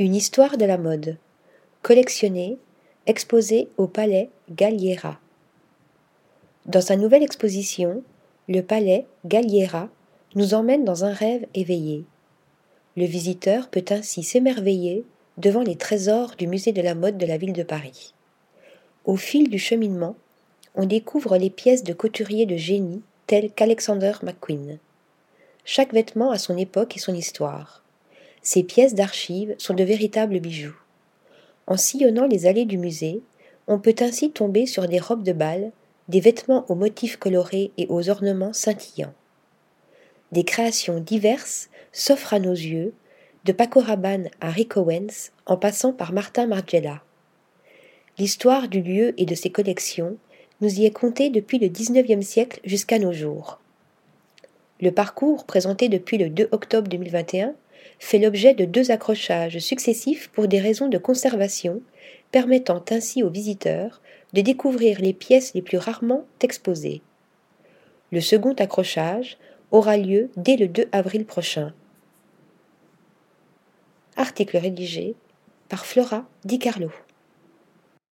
Une histoire de la mode. Collectionnée, exposée au palais Galliera. Dans sa nouvelle exposition, le palais Galliera nous emmène dans un rêve éveillé. Le visiteur peut ainsi s'émerveiller devant les trésors du musée de la mode de la ville de Paris. Au fil du cheminement, on découvre les pièces de couturiers de génie tels qu'Alexander McQueen. Chaque vêtement a son époque et son histoire. Ces pièces d'archives sont de véritables bijoux. En sillonnant les allées du musée, on peut ainsi tomber sur des robes de bal, des vêtements aux motifs colorés et aux ornements scintillants. Des créations diverses s'offrent à nos yeux, de Paco Rabanne à Rick Owens, en passant par Martin Margiela. L'histoire du lieu et de ses collections nous y est contée depuis le XIXe siècle jusqu'à nos jours. Le parcours, présenté depuis le 2 octobre 2021, fait l'objet de deux accrochages successifs pour des raisons de conservation, permettant ainsi aux visiteurs de découvrir les pièces les plus rarement exposées. Le second accrochage aura lieu dès le 2 avril prochain. Article rédigé par Flora Di Carlo.